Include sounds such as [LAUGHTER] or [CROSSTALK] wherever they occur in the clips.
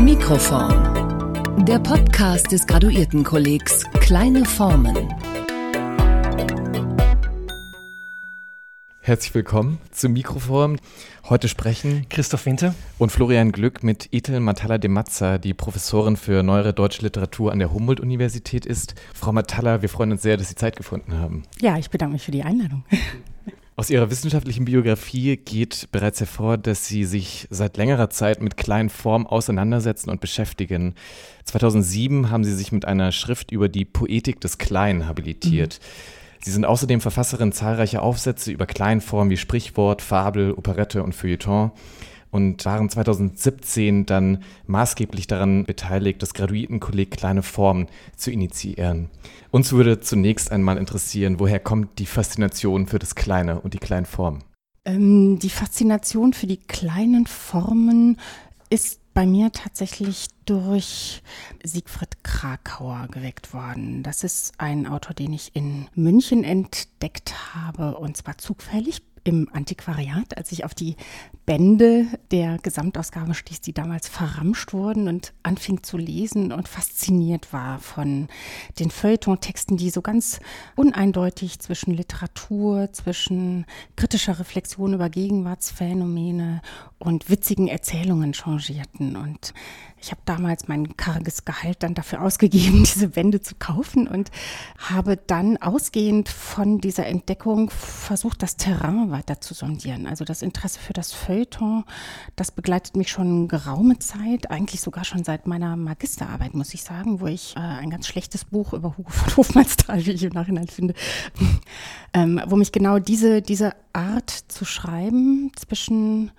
Mikroform. Der Podcast des Graduiertenkollegs Kleine Formen. Herzlich willkommen zum Mikroform. Heute sprechen Christoph Winter und Florian Glück mit Ethel Matalla de Mazza, die Professorin für neuere deutsche Literatur an der Humboldt-Universität ist. Frau Matalla, wir freuen uns sehr, dass Sie Zeit gefunden haben. Ja, ich bedanke mich für die Einladung. Aus Ihrer wissenschaftlichen Biografie geht bereits hervor, dass Sie sich seit längerer Zeit mit kleinen Formen auseinandersetzen und beschäftigen. 2007 haben Sie sich mit einer Schrift über die Poetik des Kleinen habilitiert. Mhm. Sie sind außerdem Verfasserin zahlreicher Aufsätze über Kleinformen wie Sprichwort, Fabel, Operette und Feuilleton und waren 2017 dann maßgeblich daran beteiligt, das Graduiertenkolleg Kleine Formen zu initiieren. Uns würde zunächst einmal interessieren, woher kommt die Faszination für das Kleine und die kleinen Formen? Ähm, die Faszination für die kleinen Formen ist bei mir tatsächlich durch Siegfried Krakauer geweckt worden. Das ist ein Autor, den ich in München entdeckt habe und zwar zufällig im Antiquariat, als ich auf die Bände der Gesamtausgabe stieß, die damals verramscht wurden und anfing zu lesen und fasziniert war von den Feuilleton-Texten, die so ganz uneindeutig zwischen Literatur, zwischen kritischer Reflexion über Gegenwartsphänomene und witzigen Erzählungen changierten. Und ich habe damals mein karges Gehalt dann dafür ausgegeben, [LAUGHS] diese Bände zu kaufen und habe dann ausgehend von dieser Entdeckung versucht, das Terrain weiter zu sondieren. Also das Interesse für das Feuilleton, das begleitet mich schon geraume Zeit, eigentlich sogar schon seit meiner Magisterarbeit, muss ich sagen, wo ich äh, ein ganz schlechtes Buch über Hugo von Hofmannsthal, wie ich im Nachhinein finde, [LAUGHS] ähm, wo mich genau diese, diese Art zu schreiben zwischen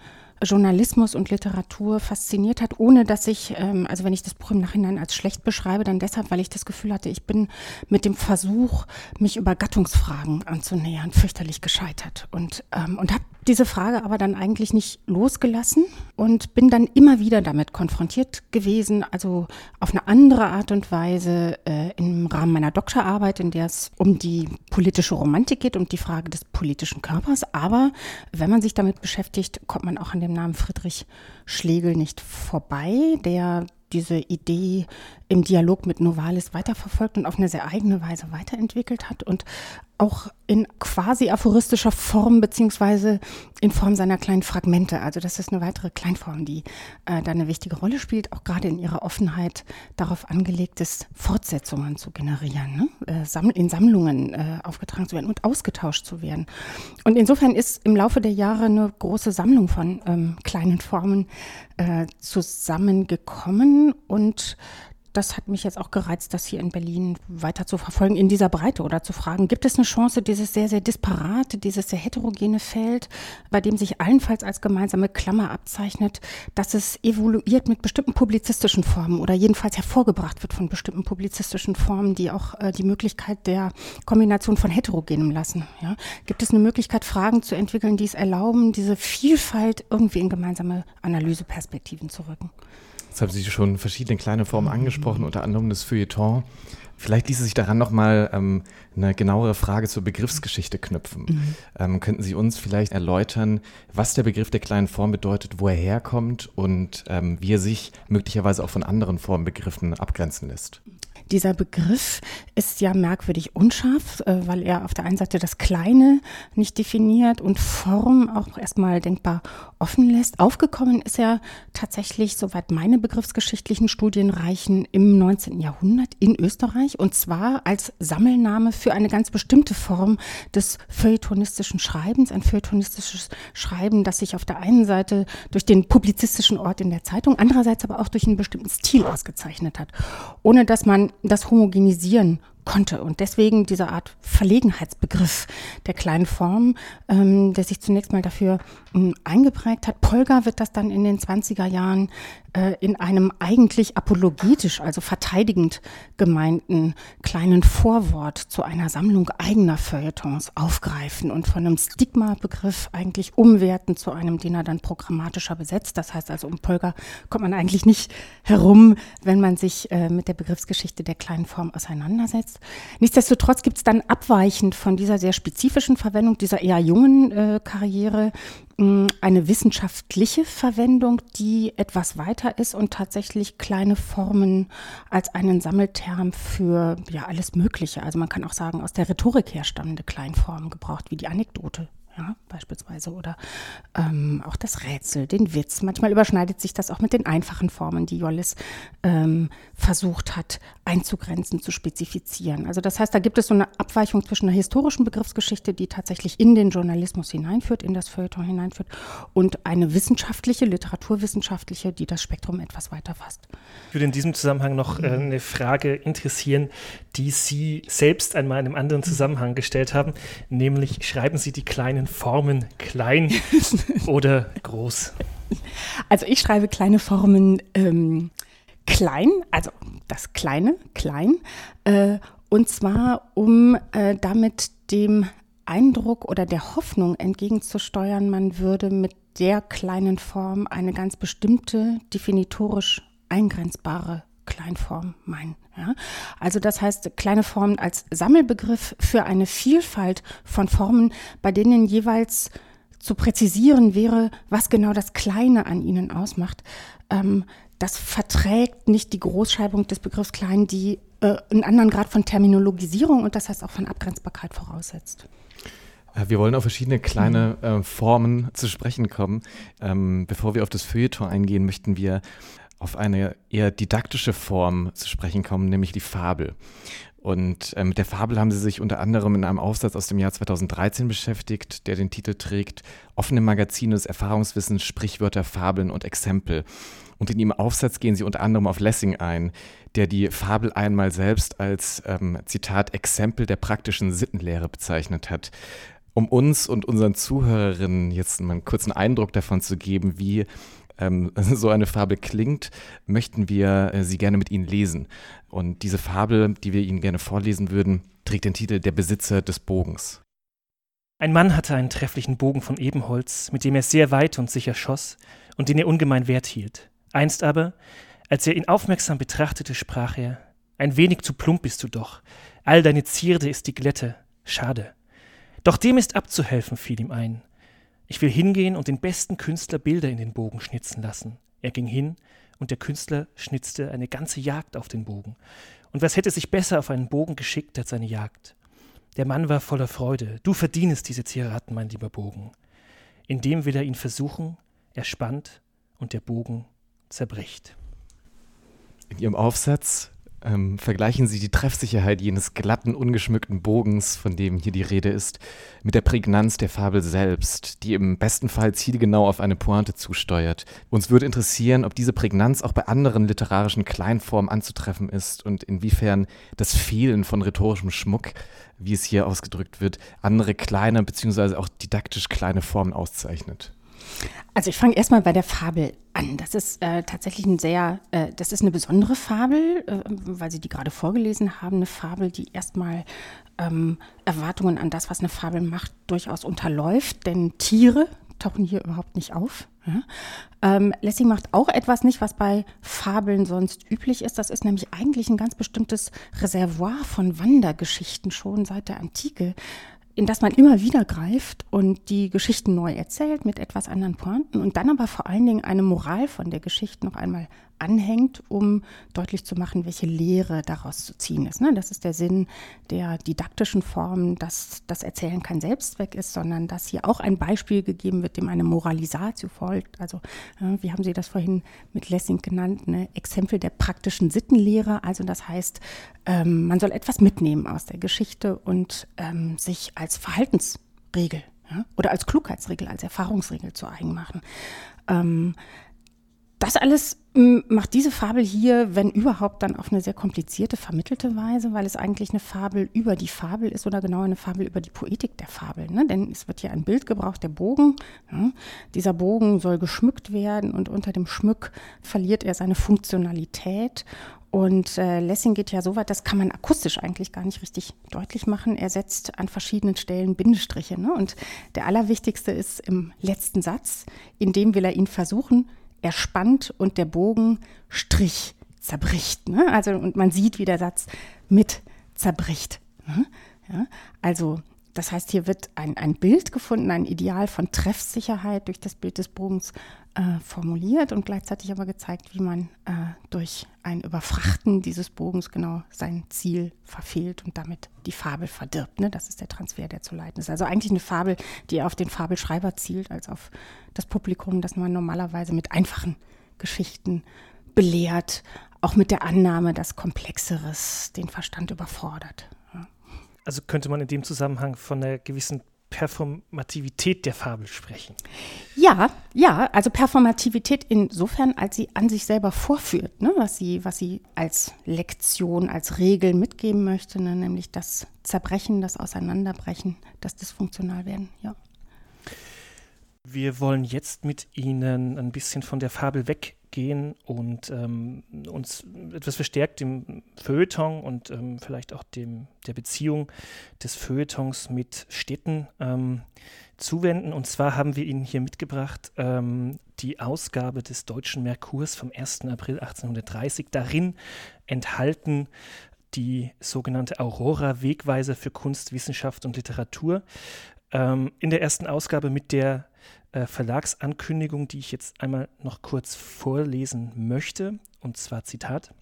Journalismus und Literatur fasziniert hat, ohne dass ich, ähm, also wenn ich das Buch im Nachhinein als schlecht beschreibe, dann deshalb, weil ich das Gefühl hatte, ich bin mit dem Versuch, mich über Gattungsfragen anzunähern, fürchterlich gescheitert. Und, ähm, und habe diese Frage aber dann eigentlich nicht losgelassen und bin dann immer wieder damit konfrontiert gewesen, also auf eine andere Art und Weise äh, im Rahmen meiner Doktorarbeit, in der es um die politische Romantik geht, um die Frage des politischen Körpers. Aber wenn man sich damit beschäftigt, kommt man auch an dem Namen Friedrich Schlegel nicht vorbei, der diese Idee im Dialog mit Novalis weiterverfolgt und auf eine sehr eigene Weise weiterentwickelt hat und auch in quasi aphoristischer Form beziehungsweise in Form seiner kleinen Fragmente. Also das ist eine weitere Kleinform, die äh, da eine wichtige Rolle spielt, auch gerade in ihrer Offenheit darauf angelegt ist, Fortsetzungen zu generieren, ne? äh, in Sammlungen äh, aufgetragen zu werden und ausgetauscht zu werden. Und insofern ist im Laufe der Jahre eine große Sammlung von ähm, kleinen Formen äh, zusammengekommen und das hat mich jetzt auch gereizt, das hier in Berlin weiter zu verfolgen in dieser Breite oder zu fragen, gibt es eine Chance, dieses sehr, sehr disparate, dieses sehr heterogene Feld, bei dem sich allenfalls als gemeinsame Klammer abzeichnet, dass es evoluiert mit bestimmten publizistischen Formen oder jedenfalls hervorgebracht wird von bestimmten publizistischen Formen, die auch äh, die Möglichkeit der Kombination von heterogenem lassen. Ja? Gibt es eine Möglichkeit, Fragen zu entwickeln, die es erlauben, diese Vielfalt irgendwie in gemeinsame Analyseperspektiven zu rücken? Jetzt haben Sie schon verschiedene kleine Formen angesprochen, unter anderem das Feuilleton. Vielleicht ließe sich daran nochmal ähm, eine genauere Frage zur Begriffsgeschichte knüpfen. Mhm. Ähm, könnten Sie uns vielleicht erläutern, was der Begriff der kleinen Form bedeutet, wo er herkommt und ähm, wie er sich möglicherweise auch von anderen Formbegriffen abgrenzen lässt? Dieser Begriff ist ja merkwürdig unscharf, äh, weil er auf der einen Seite das Kleine nicht definiert und Form auch erstmal denkbar offen lässt. Aufgekommen ist er tatsächlich, soweit meine begriffsgeschichtlichen Studien reichen, im 19. Jahrhundert in Österreich und zwar als Sammelname für eine ganz bestimmte Form des feuilletonistischen Schreibens, ein feuilletonistisches Schreiben, das sich auf der einen Seite durch den publizistischen Ort in der Zeitung, andererseits aber auch durch einen bestimmten Stil ausgezeichnet hat, ohne dass man das homogenisieren konnte. Und deswegen diese Art Verlegenheitsbegriff der kleinen Form, ähm, der sich zunächst mal dafür eingeprägt hat. Polgar wird das dann in den 20er Jahren äh, in einem eigentlich apologetisch, also verteidigend gemeinten kleinen Vorwort zu einer Sammlung eigener Feuilletons aufgreifen und von einem Stigma-Begriff eigentlich umwerten zu einem, den er dann programmatischer besetzt. Das heißt also, um Polgar kommt man eigentlich nicht herum, wenn man sich äh, mit der Begriffsgeschichte der kleinen Form auseinandersetzt. aus. Nichtsdestotrotz gibt es dann abweichend von dieser sehr spezifischen Verwendung dieser eher jungen äh, Karriere eine wissenschaftliche Verwendung, die etwas weiter ist und tatsächlich kleine Formen als einen Sammelterm für ja alles Mögliche. Also man kann auch sagen, aus der Rhetorik herstammende Kleinformen gebraucht, wie die Anekdote ja, beispielsweise, oder ähm, auch das Rätsel, den Witz. Manchmal überschneidet sich das auch mit den einfachen Formen, die Jollis ähm, versucht hat einzugrenzen, zu spezifizieren. Also das heißt, da gibt es so eine Abweichung zwischen einer historischen Begriffsgeschichte, die tatsächlich in den Journalismus hineinführt, in das Feuilleton hineinführt, und eine wissenschaftliche, literaturwissenschaftliche, die das Spektrum etwas weiter fasst. Ich würde in diesem Zusammenhang noch äh, eine Frage interessieren, die Sie selbst einmal in einem anderen Zusammenhang gestellt haben, nämlich schreiben Sie die kleinen Formen klein [LAUGHS] oder groß? Also ich schreibe kleine Formen ähm, klein, also das kleine, klein, äh, und zwar um äh, damit dem Eindruck oder der Hoffnung entgegenzusteuern, man würde mit der kleinen Form eine ganz bestimmte definitorisch eingrenzbare Kleinform meinen. Ja? Also das heißt, kleine Formen als Sammelbegriff für eine Vielfalt von Formen, bei denen jeweils zu präzisieren wäre, was genau das Kleine an ihnen ausmacht. Ähm, das verträgt nicht die Großschreibung des Begriffs klein, die äh, einen anderen Grad von Terminologisierung und das heißt auch von Abgrenzbarkeit voraussetzt. Äh, wir wollen auf verschiedene kleine äh, Formen zu sprechen kommen. Ähm, bevor wir auf das Feuilleton eingehen, möchten wir auf eine eher didaktische Form zu sprechen kommen, nämlich die Fabel. Und äh, mit der Fabel haben sie sich unter anderem in einem Aufsatz aus dem Jahr 2013 beschäftigt, der den Titel trägt Offene Magazine des Erfahrungswissens, Sprichwörter, Fabeln und Exempel. Und in ihrem Aufsatz gehen sie unter anderem auf Lessing ein, der die Fabel einmal selbst als, ähm, Zitat, Exempel der praktischen Sittenlehre bezeichnet hat. Um uns und unseren Zuhörerinnen jetzt mal einen kurzen Eindruck davon zu geben, wie ähm, [LAUGHS] so eine Fabel klingt, möchten wir äh, sie gerne mit Ihnen lesen. Und diese Fabel, die wir Ihnen gerne vorlesen würden, trägt den Titel Der Besitzer des Bogens. Ein Mann hatte einen trefflichen Bogen von Ebenholz, mit dem er sehr weit und sicher schoss und den er ungemein wert hielt. Einst aber, als er ihn aufmerksam betrachtete, sprach er: Ein wenig zu plump bist du doch. All deine Zierde ist die Glätte. Schade. Doch dem ist abzuhelfen, fiel ihm ein. Ich will hingehen und den besten Künstler Bilder in den Bogen schnitzen lassen. Er ging hin, und der Künstler schnitzte eine ganze Jagd auf den Bogen. Und was hätte sich besser auf einen Bogen geschickt als eine Jagd? Der Mann war voller Freude. Du verdienest diese Zierraten, mein lieber Bogen. Indem will er ihn versuchen, er spannt und der Bogen zerbricht. In Ihrem Aufsatz ähm, vergleichen Sie die Treffsicherheit jenes glatten, ungeschmückten Bogens, von dem hier die Rede ist, mit der Prägnanz der Fabel selbst, die im besten Fall zielgenau auf eine Pointe zusteuert. Uns würde interessieren, ob diese Prägnanz auch bei anderen literarischen Kleinformen anzutreffen ist und inwiefern das Fehlen von rhetorischem Schmuck, wie es hier ausgedrückt wird, andere kleine bzw. auch didaktisch kleine Formen auszeichnet. Also ich fange erstmal bei der Fabel an. Das ist äh, tatsächlich ein sehr, äh, das ist eine besondere Fabel, äh, weil Sie die gerade vorgelesen haben. Eine Fabel, die erstmal ähm, Erwartungen an das, was eine Fabel macht, durchaus unterläuft. Denn Tiere tauchen hier überhaupt nicht auf. Ja? Ähm, Lessing macht auch etwas nicht, was bei Fabeln sonst üblich ist. Das ist nämlich eigentlich ein ganz bestimmtes Reservoir von Wandergeschichten schon seit der Antike in das man immer wieder greift und die Geschichten neu erzählt mit etwas anderen Pointen und dann aber vor allen Dingen eine Moral von der Geschichte noch einmal anhängt, um deutlich zu machen, welche Lehre daraus zu ziehen ist. Ne? Das ist der Sinn der didaktischen Form, dass das Erzählen kein Selbstzweck ist, sondern dass hier auch ein Beispiel gegeben wird, dem eine Moralisatio folgt. Also, wie haben Sie das vorhin mit Lessing genannt, ne? Exempel der praktischen Sittenlehre. Also das heißt, ähm, man soll etwas mitnehmen aus der Geschichte und ähm, sich als Verhaltensregel oder als Klugheitsregel, als Erfahrungsregel zu eigen machen. Ähm, das alles hm, macht diese Fabel hier, wenn überhaupt, dann auf eine sehr komplizierte, vermittelte Weise, weil es eigentlich eine Fabel über die Fabel ist oder genauer eine Fabel über die Poetik der Fabel. Ne? Denn es wird hier ein Bild gebraucht, der Bogen. Ja? Dieser Bogen soll geschmückt werden und unter dem Schmück verliert er seine Funktionalität. Und äh, Lessing geht ja so weit, das kann man akustisch eigentlich gar nicht richtig deutlich machen. Er setzt an verschiedenen Stellen Bindestriche. Ne? Und der allerwichtigste ist im letzten Satz, in dem will er ihn versuchen, er spannt und der Bogen Strich zerbricht. Ne? Also, und man sieht, wie der Satz mit zerbricht. Ne? Ja, also das heißt, hier wird ein, ein Bild gefunden, ein Ideal von Treffsicherheit durch das Bild des Bogens äh, formuliert und gleichzeitig aber gezeigt, wie man äh, durch ein Überfrachten dieses Bogens genau sein Ziel verfehlt und damit die Fabel verdirbt. Ne? Das ist der Transfer, der zu leiten ist. Also eigentlich eine Fabel, die auf den Fabelschreiber zielt, als auf das Publikum, das man normalerweise mit einfachen Geschichten belehrt, auch mit der Annahme, dass Komplexeres den Verstand überfordert. Also könnte man in dem Zusammenhang von einer gewissen Performativität der Fabel sprechen. Ja, ja, also Performativität insofern, als sie an sich selber vorführt, ne, was, sie, was sie als Lektion, als Regel mitgeben möchte, ne, nämlich das Zerbrechen, das Auseinanderbrechen, das dysfunktional werden, ja. Wir wollen jetzt mit Ihnen ein bisschen von der Fabel weggehen und ähm, uns etwas verstärkt dem Feuilleton und ähm, vielleicht auch dem, der Beziehung des Feuilletons mit Städten ähm, zuwenden. Und zwar haben wir Ihnen hier mitgebracht ähm, die Ausgabe des Deutschen Merkurs vom 1. April 1830. Darin enthalten die sogenannte Aurora Wegweiser für Kunst, Wissenschaft und Literatur. Ähm, in der ersten Ausgabe mit der äh, Verlagsankündigung, die ich jetzt einmal noch kurz vorlesen möchte. Und zwar Zitat.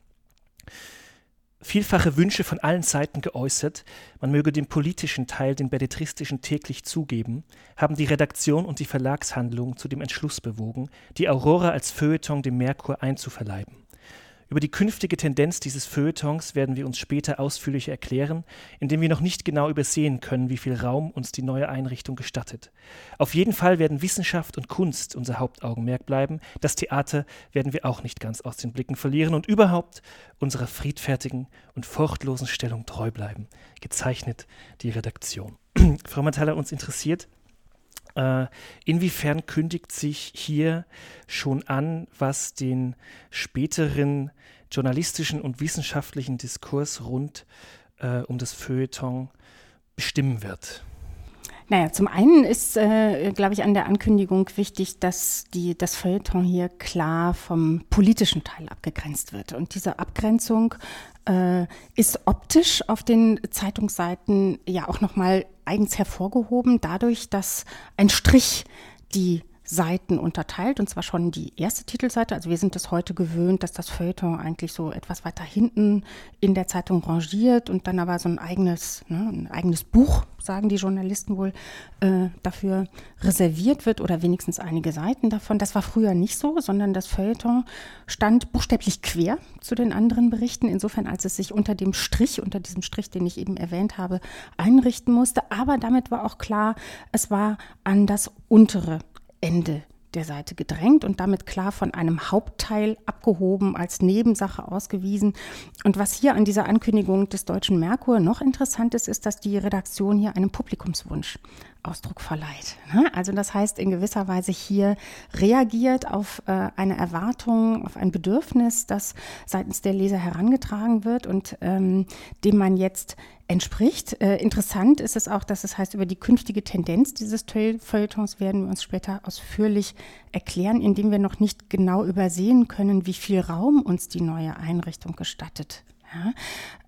Vielfache Wünsche von allen Seiten geäußert, man möge den politischen Teil, den belletristischen täglich zugeben, haben die Redaktion und die Verlagshandlung zu dem Entschluss bewogen, die Aurora als Feuilleton dem Merkur einzuverleiben. Über die künftige Tendenz dieses Feuilletons werden wir uns später ausführlich erklären, indem wir noch nicht genau übersehen können, wie viel Raum uns die neue Einrichtung gestattet. Auf jeden Fall werden Wissenschaft und Kunst unser Hauptaugenmerk bleiben, das Theater werden wir auch nicht ganz aus den Blicken verlieren und überhaupt unserer friedfertigen und furchtlosen Stellung treu bleiben. Gezeichnet die Redaktion. [CLEARS THROAT] Frau Mantala, uns interessiert, äh, inwiefern kündigt sich hier schon an, was den späteren journalistischen und wissenschaftlichen Diskurs rund äh, um das Feuilleton bestimmen wird? Naja, zum einen ist, äh, glaube ich, an der Ankündigung wichtig, dass die, das Feuilleton hier klar vom politischen Teil abgegrenzt wird. Und diese Abgrenzung äh, ist optisch auf den Zeitungsseiten ja auch nochmal eigens hervorgehoben, dadurch, dass ein Strich die Seiten unterteilt, und zwar schon die erste Titelseite. Also wir sind es heute gewöhnt, dass das Feuilleton eigentlich so etwas weiter hinten in der Zeitung rangiert und dann aber so ein eigenes, ne, ein eigenes Buch, sagen die Journalisten wohl, äh, dafür reserviert wird oder wenigstens einige Seiten davon. Das war früher nicht so, sondern das Feuilleton stand buchstäblich quer zu den anderen Berichten, insofern als es sich unter dem Strich, unter diesem Strich, den ich eben erwähnt habe, einrichten musste. Aber damit war auch klar, es war an das untere Ende der Seite gedrängt und damit klar von einem Hauptteil abgehoben, als Nebensache ausgewiesen. Und was hier an dieser Ankündigung des Deutschen Merkur noch interessant ist, ist, dass die Redaktion hier einem Publikumswunsch Ausdruck verleiht. Ne? Also das heißt in gewisser Weise hier reagiert auf äh, eine Erwartung, auf ein Bedürfnis, das seitens der Leser herangetragen wird und ähm, dem man jetzt entspricht. Äh, interessant ist es auch, dass es heißt, über die künftige Tendenz dieses Feuilletons werden wir uns später ausführlich erklären, indem wir noch nicht genau übersehen können, wie viel Raum uns die neue Einrichtung gestattet. Ja,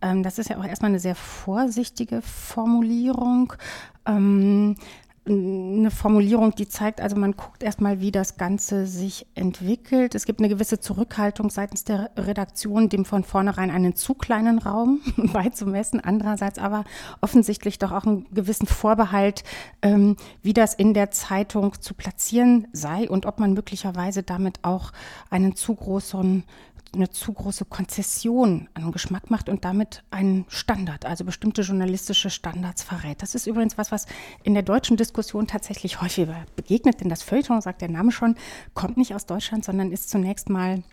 ähm, das ist ja auch erstmal eine sehr vorsichtige Formulierung. Ähm, eine Formulierung, die zeigt, also man guckt erstmal, wie das Ganze sich entwickelt. Es gibt eine gewisse Zurückhaltung seitens der Redaktion, dem von vornherein einen zu kleinen Raum [LAUGHS] beizumessen. Andererseits aber offensichtlich doch auch einen gewissen Vorbehalt, ähm, wie das in der Zeitung zu platzieren sei und ob man möglicherweise damit auch einen zu großen eine zu große Konzession an Geschmack macht und damit einen Standard, also bestimmte journalistische Standards verrät. Das ist übrigens was, was in der deutschen Diskussion tatsächlich häufiger begegnet, denn das Feuilleton, sagt der Name schon, kommt nicht aus Deutschland, sondern ist zunächst mal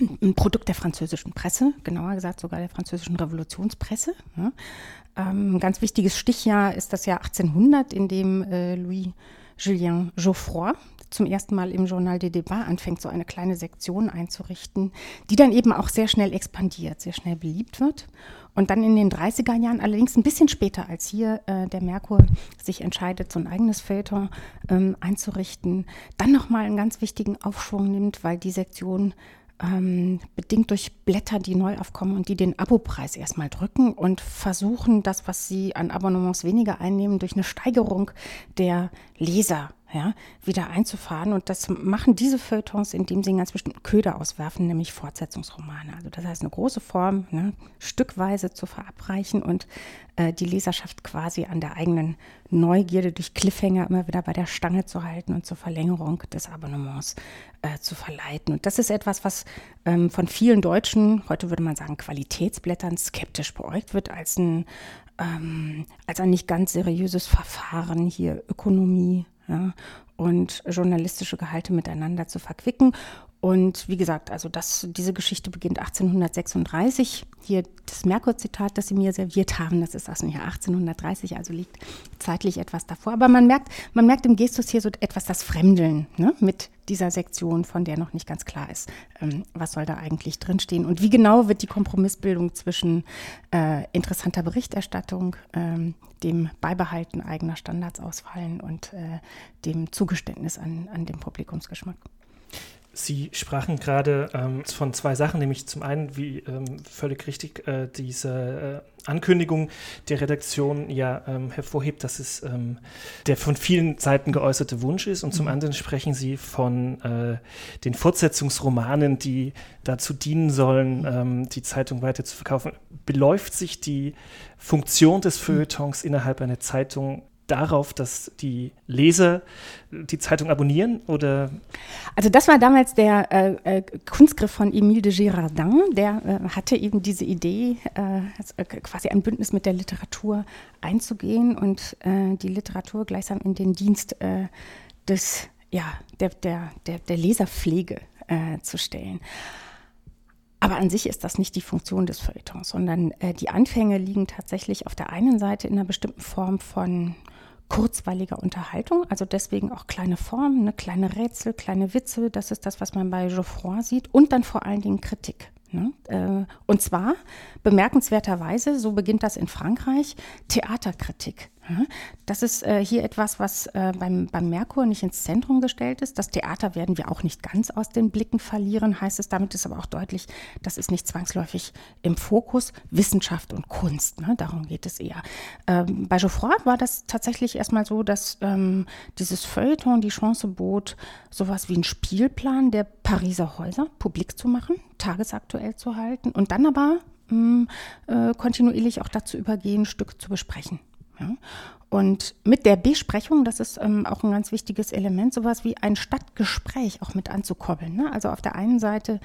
ein Produkt der französischen Presse, genauer gesagt sogar der französischen Revolutionspresse. Ja. Ähm, ein ganz wichtiges Stichjahr ist das Jahr 1800, in dem äh, Louis Julien Geoffroy, zum ersten Mal im Journal des Débats anfängt, so eine kleine Sektion einzurichten, die dann eben auch sehr schnell expandiert, sehr schnell beliebt wird. Und dann in den 30er Jahren, allerdings ein bisschen später als hier äh, der Merkur sich entscheidet, so ein eigenes Feuilleton ähm, einzurichten, dann nochmal einen ganz wichtigen Aufschwung nimmt, weil die Sektion ähm, bedingt durch Blätter, die neu aufkommen und die den Abopreis erstmal drücken und versuchen, das, was sie an Abonnements weniger einnehmen, durch eine Steigerung der Leser ja, wieder einzufahren. Und das machen diese Feuilletons, indem sie einen ganz bestimmten Köder auswerfen, nämlich Fortsetzungsromane. Also das heißt, eine große Form ne, stückweise zu verabreichen und äh, die Leserschaft quasi an der eigenen Neugierde durch Cliffhanger immer wieder bei der Stange zu halten und zur Verlängerung des Abonnements äh, zu verleiten. Und das ist etwas, was ähm, von vielen Deutschen, heute würde man sagen Qualitätsblättern, skeptisch beäugt wird als ein, ähm, als ein nicht ganz seriöses Verfahren, hier Ökonomie ja, und journalistische Gehalte miteinander zu verquicken. Und wie gesagt, also das, diese Geschichte beginnt 1836. Hier das Merkur-Zitat, das Sie mir serviert haben, das ist aus dem Jahr 1830, also liegt zeitlich etwas davor. Aber man merkt, man merkt im Gestus hier so etwas das Fremdeln ne, mit dieser Sektion, von der noch nicht ganz klar ist, ähm, was soll da eigentlich drinstehen und wie genau wird die Kompromissbildung zwischen äh, interessanter Berichterstattung, ähm, dem Beibehalten eigener Standards ausfallen und äh, dem Zugeständnis an, an dem Publikumsgeschmack. Sie sprachen gerade ähm, von zwei Sachen, nämlich zum einen, wie ähm, völlig richtig äh, diese äh, Ankündigung der Redaktion ja ähm, hervorhebt, dass es ähm, der von vielen Seiten geäußerte Wunsch ist und zum mhm. anderen sprechen Sie von äh, den Fortsetzungsromanen, die dazu dienen sollen, ähm, die Zeitung weiter zu verkaufen. Beläuft sich die Funktion des Feuilletons innerhalb einer Zeitung darauf, dass die Leser die Zeitung abonnieren? Oder? Also das war damals der äh, äh Kunstgriff von Émile de Girardin. Der äh, hatte eben diese Idee, äh, äh quasi ein Bündnis mit der Literatur einzugehen und äh, die Literatur gleichsam in den Dienst des, ja, der, der, der, der Leserpflege zu stellen. Aber an sich ist das nicht die Funktion des Feuilletons, sondern äh, die Anfänge liegen tatsächlich auf der einen Seite in einer bestimmten Form von kurzweiliger Unterhaltung, also deswegen auch kleine Formen, ne, kleine Rätsel, kleine Witze, das ist das, was man bei Geoffroy sieht und dann vor allen Dingen Kritik. Ne? Äh, und zwar bemerkenswerterweise, so beginnt das in Frankreich, Theaterkritik. Das ist äh, hier etwas, was äh, beim, beim Merkur nicht ins Zentrum gestellt ist. Das Theater werden wir auch nicht ganz aus den Blicken verlieren, heißt es. Damit ist aber auch deutlich, das ist nicht zwangsläufig im Fokus. Wissenschaft und Kunst, ne? darum geht es eher. Ähm, bei Geoffroy war das tatsächlich erstmal so, dass ähm, dieses Feuilleton die Chance bot, sowas wie einen Spielplan der Pariser Häuser publik zu machen, tagesaktuell zu halten und dann aber mh, mm, äh, kontinuierlich auch dazu übergehen, Stücke zu besprechen. Ja? Und mit der Besprechung, das ist ähm, auch ein ganz wichtiges Element, sowas wie ein Stadtgespräch auch mit anzukoppeln. Ne? Also auf der einen Seite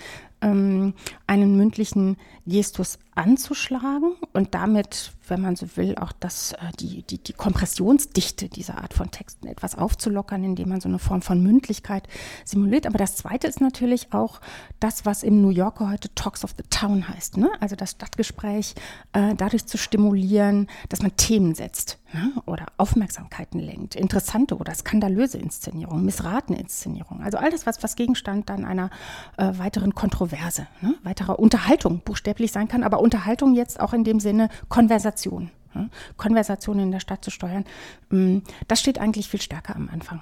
ähm, einen mündlichen Gestus anzuschlagen und damit, wenn man so will, auch das, äh, die, die, die Kompressionsdichte dieser Art von Texten etwas aufzulockern, indem man so eine Form von Mündlichkeit simuliert. Aber das Zweite ist natürlich auch das, was im New Yorker heute Talks of the Town heißt. Ne? Also das Stadtgespräch äh, dadurch zu stimulieren, dass man Themen setzt ne? oder Aufmerksamkeiten lenkt. Interessante oder skandalöse Inszenierungen, missratene Inszenierungen. Also all das, was, was Gegenstand dann einer äh, weiteren Kontroverse Kontroverse, ne? weiterer Unterhaltung buchstäblich sein kann, aber Unterhaltung jetzt auch in dem Sinne Konversation. Ne? Konversation in der Stadt zu steuern, mm, das steht eigentlich viel stärker am Anfang.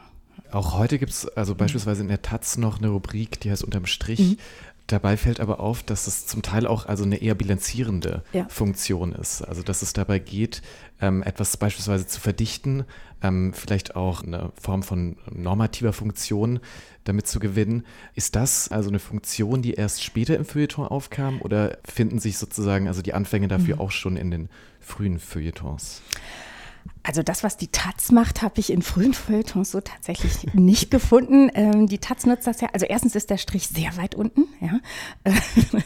Auch heute gibt es also beispielsweise in der Taz noch eine Rubrik, die heißt Unterm Strich. Mhm. Dabei fällt aber auf, dass es zum Teil auch also eine eher bilanzierende ja. Funktion ist. Also dass es dabei geht, ähm, etwas beispielsweise zu verdichten, ähm, vielleicht auch eine Form von normativer Funktion damit zu gewinnen. Ist das also eine Funktion, die erst später im Feuilleton aufkam oder finden sich sozusagen also die Anfänge dafür mhm. auch schon in den frühen Feuilletons? Also das, was die Taz macht, habe ich in frühen Feuilletons so tatsächlich [LAUGHS] nicht gefunden. Ähm, die Taz nutzt das ja, also erstens ist der Strich sehr weit unten, ja. [LAUGHS]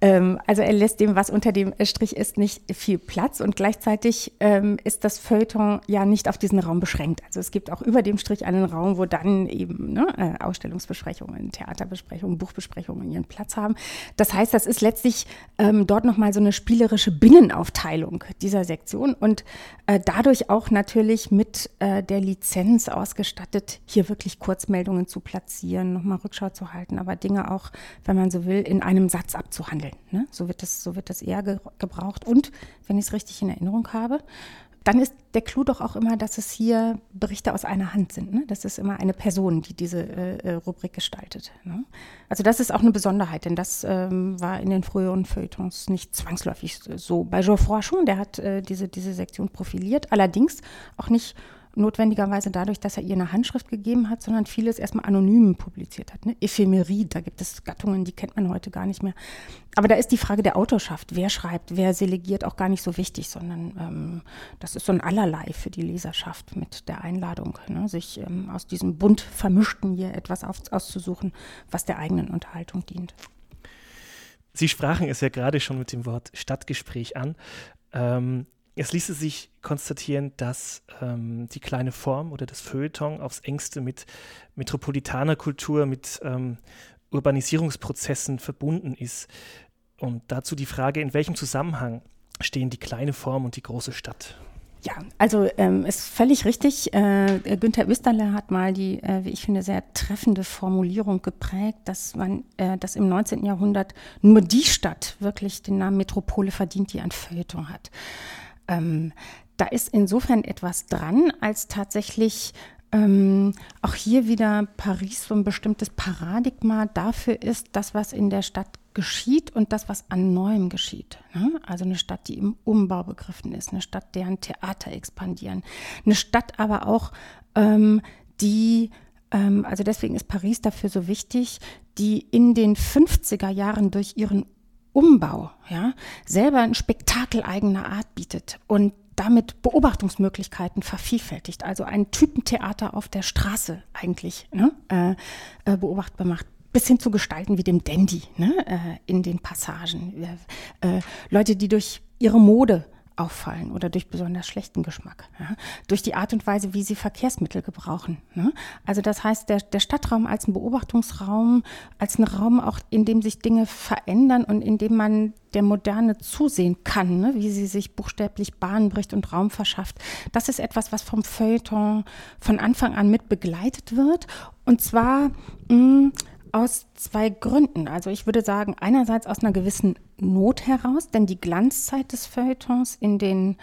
ähm, also er lässt dem, was unter dem Strich ist, nicht viel Platz und gleichzeitig ähm, ist das Feuilleton ja nicht auf diesen Raum beschränkt. Also es gibt auch über dem Strich einen Raum, wo dann eben ne, äh, Ausstellungsbesprechungen, Theaterbesprechungen, Buchbesprechungen ihren Platz haben. Das heißt, das ist letztlich ähm, dort nochmal so eine spielerische Binnenaufteilung dieser Sektion und äh, dadurch auch auch natürlich mit äh, der Lizenz ausgestattet, hier wirklich Kurzmeldungen zu platzieren, nochmal Rückschau zu halten, aber Dinge auch, wenn man so will, in einem Satz abzuhandeln. Ne? So wird das, so wird das eher ge gebraucht. Und wenn ich es richtig in Erinnerung habe, dann ist der Clou doch auch immer, dass es hier Berichte aus einer Hand sind. Ne? Das ist immer eine Person, die diese äh, äh, Rubrik gestaltet. Ne? Also das ist auch eine Besonderheit, denn das ähm, war in den früheren Feuilletons nicht zwangsläufig so. Bei Geoffroy schon, der hat äh, diese, diese Sektion profiliert, allerdings auch nicht notwendigerweise dadurch, dass er ihr eine Handschrift gegeben hat, sondern vieles erstmal anonym publiziert hat. Ne? Ephemerie, da gibt es Gattungen, die kennt man heute gar nicht mehr. Aber da ist die Frage der Autorschaft, wer schreibt, wer selegiert, auch gar nicht so wichtig, sondern ähm, das ist so ein Allerlei für die Leserschaft mit der Einladung, ne? sich ähm, aus diesem bunt vermischten hier etwas auf, auszusuchen, was der eigenen Unterhaltung dient. Sie sprachen es ja gerade schon mit dem Wort Stadtgespräch an. Ähm, es ließe sich konstatieren, dass ähm, die kleine Form oder das Feuilleton aufs engste mit metropolitaner Kultur, mit ähm, Urbanisierungsprozessen verbunden ist. Und dazu die Frage, in welchem Zusammenhang stehen die kleine Form und die große Stadt? Ja, also ähm, ist völlig richtig. Äh, Günther Österle hat mal die, äh, wie ich finde, sehr treffende Formulierung geprägt, dass man, äh, dass im 19. Jahrhundert nur die Stadt wirklich den Namen Metropole verdient, die ein Feuilleton hat. Ähm, da ist insofern etwas dran, als tatsächlich ähm, auch hier wieder Paris so ein bestimmtes Paradigma dafür ist, das, was in der Stadt geschieht und das, was an Neuem geschieht. Ne? Also eine Stadt, die im Umbau begriffen ist, eine Stadt, deren Theater expandieren, eine Stadt aber auch, ähm, die ähm, also deswegen ist Paris dafür so wichtig, die in den 50er Jahren durch ihren Umbau, ja, selber ein Spektakel eigener Art bietet und damit Beobachtungsmöglichkeiten vervielfältigt, also ein Typentheater auf der Straße eigentlich ne, äh, äh, beobachtbar macht bis hin zu Gestalten wie dem Dandy ne, äh, in den Passagen. Äh, Leute, die durch ihre Mode auffallen oder durch besonders schlechten Geschmack, ja? durch die Art und Weise, wie sie Verkehrsmittel gebrauchen. Ne? Also das heißt, der, der Stadtraum als ein Beobachtungsraum, als ein Raum auch, in dem sich Dinge verändern und in dem man der Moderne zusehen kann, ne? wie sie sich buchstäblich Bahn bricht und Raum verschafft. Das ist etwas, was vom Feuilleton von Anfang an mit begleitet wird. Und zwar mh, mm, aus zwei Gründen. Also ich würde sagen, einerseits aus einer gewissen Not heraus, denn die Glanzzeit des Feuilletons in den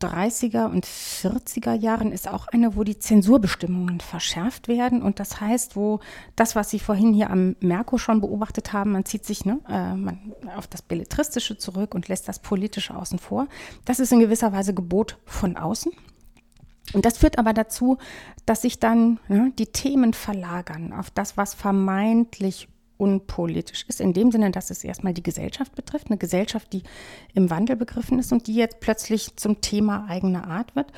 30er und 40er Jahren ist auch eine, wo die Zensurbestimmungen verschärft werden. Und das heißt, wo das, was Sie vorhin hier am Merkur schon beobachtet haben, man zieht sich ne, äh, man auf das Belletristische zurück und lässt das Politische außen vor. Das ist in gewisser Weise Gebot von außen. Und das führt aber dazu, dass sich dann ne, die Themen verlagern auf das, was vermeintlich unpolitisch ist, in dem Sinne, dass es erstmal die Gesellschaft betrifft, eine Gesellschaft, die im Wandel begriffen ist und die jetzt plötzlich zum Thema eigener Art wird.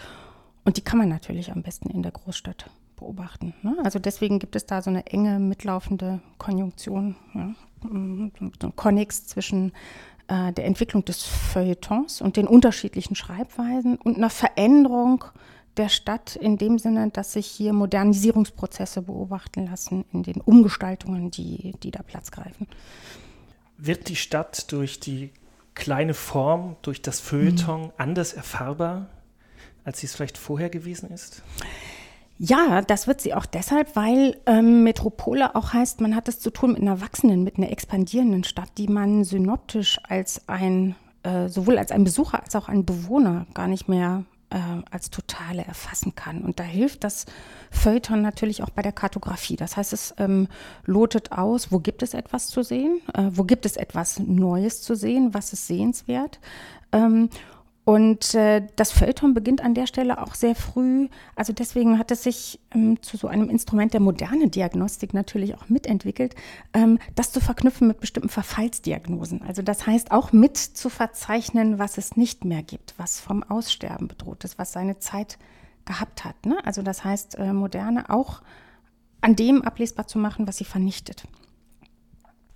Und die kann man natürlich am besten in der Großstadt beobachten. Ne? Also deswegen gibt es da so eine enge mitlaufende Konjunktion, ja? so ein Konnex zwischen äh, der Entwicklung des Feuilletons und den unterschiedlichen Schreibweisen und einer Veränderung der Stadt in dem Sinne, dass sich hier Modernisierungsprozesse beobachten lassen in den Umgestaltungen, die, die da Platz greifen. Wird die Stadt durch die kleine Form, durch das Feuilleton mhm. anders erfahrbar, als sie es vielleicht vorher gewesen ist? Ja, das wird sie auch deshalb, weil ähm, Metropole auch heißt, man hat es zu tun mit einer wachsenden, mit einer expandierenden Stadt, die man synoptisch als ein, äh, sowohl als ein Besucher als auch ein Bewohner gar nicht mehr äh, als Totale erfassen kann. Und da hilft das Feuilleton natürlich auch bei der Kartografie. Das heißt, es ähm, lotet aus, wo gibt es etwas zu sehen, äh, wo gibt es etwas Neues zu sehen, was ist sehenswert. Ähm, und äh, das Feuilleton beginnt an der Stelle auch sehr früh. Also deswegen hat es sich ähm, zu so einem Instrument der modernen Diagnostik natürlich auch mitentwickelt, ähm, das zu verknüpfen mit bestimmten Verfallsdiagnosen. Also das heißt auch mit zu verzeichnen, was es nicht mehr gibt, was vom Aussterben bedroht ist, was seine Zeit gehabt hat. Ne? Also das heißt, äh, moderne auch an dem ablesbar zu machen, was sie vernichtet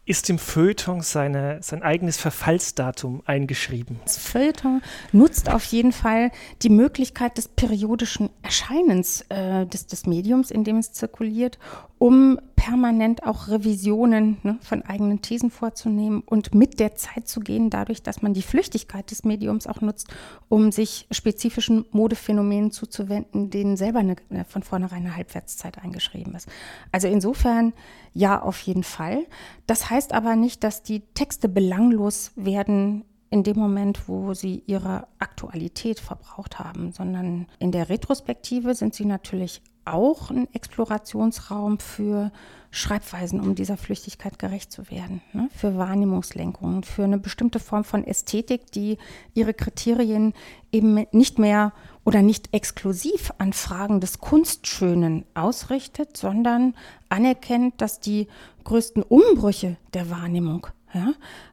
ist im Feuilleton seine, sein eigenes Verfallsdatum eingeschrieben. Das Feuilleton nutzt auf jeden Fall die Möglichkeit des periodischen Erscheinens äh, des, des Mediums, in dem es zirkuliert, um permanent auch Revisionen ne, von eigenen Thesen vorzunehmen und mit der Zeit zu gehen, dadurch, dass man die Flüchtigkeit des Mediums auch nutzt, um sich spezifischen Modephänomenen zuzuwenden, denen selber eine, von vornherein eine Halbwertszeit eingeschrieben ist. Also insofern ja, auf jeden Fall. Das heißt aber nicht, dass die Texte belanglos werden in dem Moment, wo sie ihre Aktualität verbraucht haben, sondern in der Retrospektive sind sie natürlich auch ein Explorationsraum für Schreibweisen, um dieser Flüchtigkeit gerecht zu werden, ne? für Wahrnehmungslenkungen, für eine bestimmte Form von Ästhetik, die ihre Kriterien eben nicht mehr oder nicht exklusiv an Fragen des Kunstschönen ausrichtet, sondern anerkennt, dass die größten Umbrüche der Wahrnehmung ja,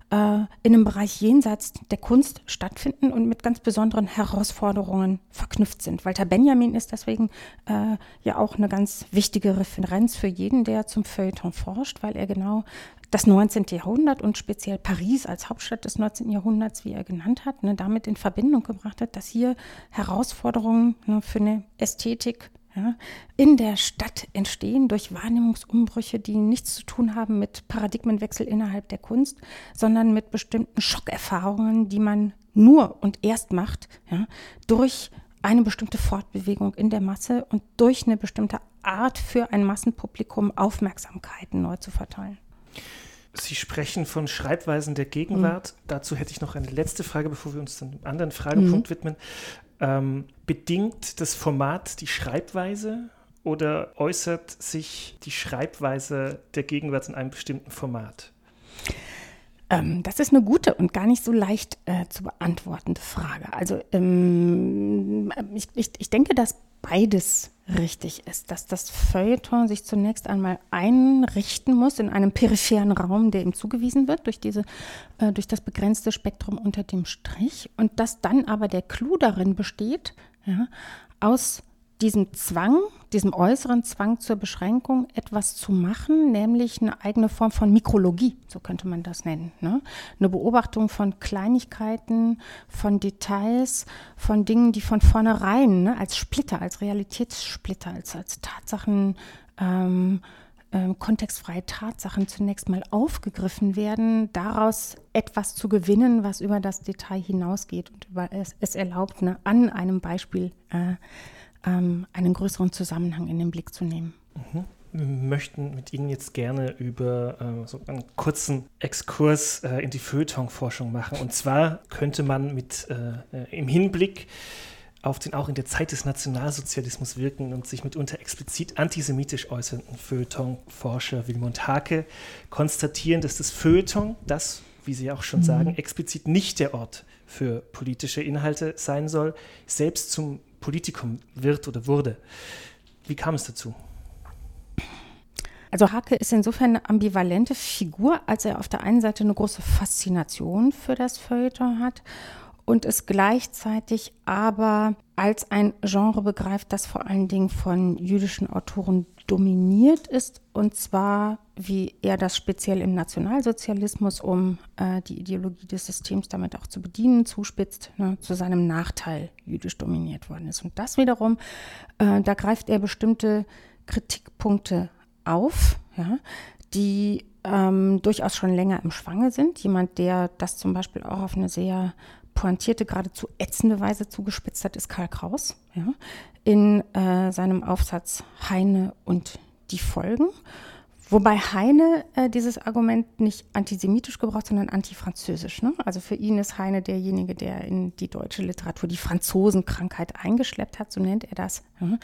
äh, in einem Bereich jenseits der Kunst stattfinden und mit ganz besonderen Herausforderungen verknüpft sind. Walter Benjamin ist deswegen äh, ja auch eine ganz wichtige Referenz für jeden, der zum Feuilleton forscht, weil er genau das 19. Jahrhundert und speziell Paris als Hauptstadt des 19. Jahrhunderts, wie er genannt hat, ne, damit in Verbindung gebracht hat, dass hier Herausforderungen ne, für eine Ästhetik ja, in der Stadt entstehen durch Wahrnehmungsumbrüche, die nichts zu tun haben mit Paradigmenwechsel innerhalb der Kunst, sondern mit bestimmten Schockerfahrungen, die man nur und erst macht ja, durch eine bestimmte Fortbewegung in der Masse und durch eine bestimmte Art für ein Massenpublikum Aufmerksamkeiten neu zu verteilen. Sie sprechen von Schreibweisen der Gegenwart. Mhm. Dazu hätte ich noch eine letzte Frage, bevor wir uns einem anderen Fragepunkt mhm. widmen. Ähm, bedingt das Format die Schreibweise oder äußert sich die Schreibweise der Gegenwart in einem bestimmten Format? Ähm, das ist eine gute und gar nicht so leicht äh, zu beantwortende Frage. Also ähm, ich, ich, ich denke, dass beides richtig ist, dass das Feuilleton sich zunächst einmal einrichten muss in einem peripheren Raum, der ihm zugewiesen wird durch, diese, äh, durch das begrenzte Spektrum unter dem Strich. Und dass dann aber der Clou darin besteht, ja, aus diesem Zwang, diesem äußeren Zwang zur Beschränkung etwas zu machen, nämlich eine eigene Form von Mikrologie, so könnte man das nennen. Ne? Eine Beobachtung von Kleinigkeiten, von Details, von Dingen, die von vornherein ne, als Splitter, als Realitätssplitter, als, als Tatsachen, ähm, äh, kontextfreie Tatsachen zunächst mal aufgegriffen werden, daraus etwas zu gewinnen, was über das Detail hinausgeht und über es, es erlaubt, ne, an einem Beispiel äh, ähm, einen größeren Zusammenhang in den Blick zu nehmen. Mhm. Wir möchten mit Ihnen jetzt gerne über äh, so einen kurzen Exkurs äh, in die Feuilleton-Forschung machen. Und zwar könnte man mit äh, äh, im Hinblick auf den auch in der Zeit des Nationalsozialismus wirken und sich mitunter explizit antisemitisch äußernden Feuilleton-Forscher Wilmund Hake konstatieren, dass das Feuilleton, das, wie Sie auch schon mhm. sagen, explizit nicht der Ort für politische Inhalte sein soll, selbst zum Politikum wird oder wurde. Wie kam es dazu? Also Hake ist insofern eine ambivalente Figur, als er auf der einen Seite eine große Faszination für das Feuilleton hat und es gleichzeitig aber als ein Genre begreift, das vor allen Dingen von jüdischen Autoren dominiert ist, und zwar, wie er das speziell im Nationalsozialismus, um äh, die Ideologie des Systems damit auch zu bedienen, zuspitzt, ne, zu seinem Nachteil jüdisch dominiert worden ist. Und das wiederum, äh, da greift er bestimmte Kritikpunkte auf, ja, die ähm, durchaus schon länger im Schwange sind. Jemand, der das zum Beispiel auch auf eine sehr pointierte, geradezu ätzende Weise zugespitzt hat, ist Karl Kraus. Ja, in äh, seinem Aufsatz Heine und die Folgen. Wobei Heine äh, dieses Argument nicht antisemitisch gebraucht, sondern antifranzösisch. Ne? Also für ihn ist Heine derjenige, der in die deutsche Literatur die Franzosenkrankheit eingeschleppt hat, so nennt er das. Ja?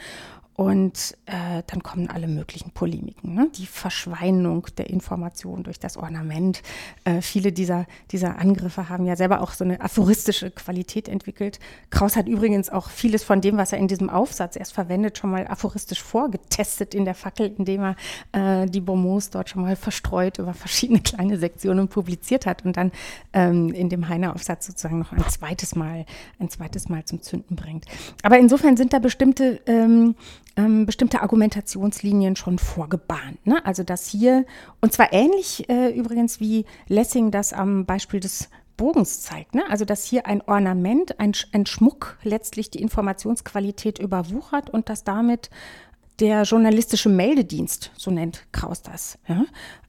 Und äh, dann kommen alle möglichen Polemiken. Ne? Die Verschweinung der Information durch das Ornament. Äh, viele dieser, dieser Angriffe haben ja selber auch so eine aphoristische Qualität entwickelt. Kraus hat übrigens auch vieles von dem, was er in diesem Aufsatz erst verwendet, schon mal aphoristisch vorgetestet in der Fackel, indem er äh, die Bonmots dort schon mal verstreut über verschiedene kleine Sektionen publiziert hat und dann ähm, in dem Heine-Aufsatz sozusagen noch ein zweites Mal, ein zweites Mal zum Zünden bringt. Aber insofern sind da bestimmte ähm, ähm, bestimmte Argumentationslinien schon vorgebahnt. Ne? Also dass hier, und zwar ähnlich äh, übrigens wie Lessing das am Beispiel des Bogens zeigt. Ne? Also dass hier ein Ornament, ein, ein Schmuck letztlich die Informationsqualität überwuchert und dass damit der journalistische Meldedienst, so nennt Kraus das, ja,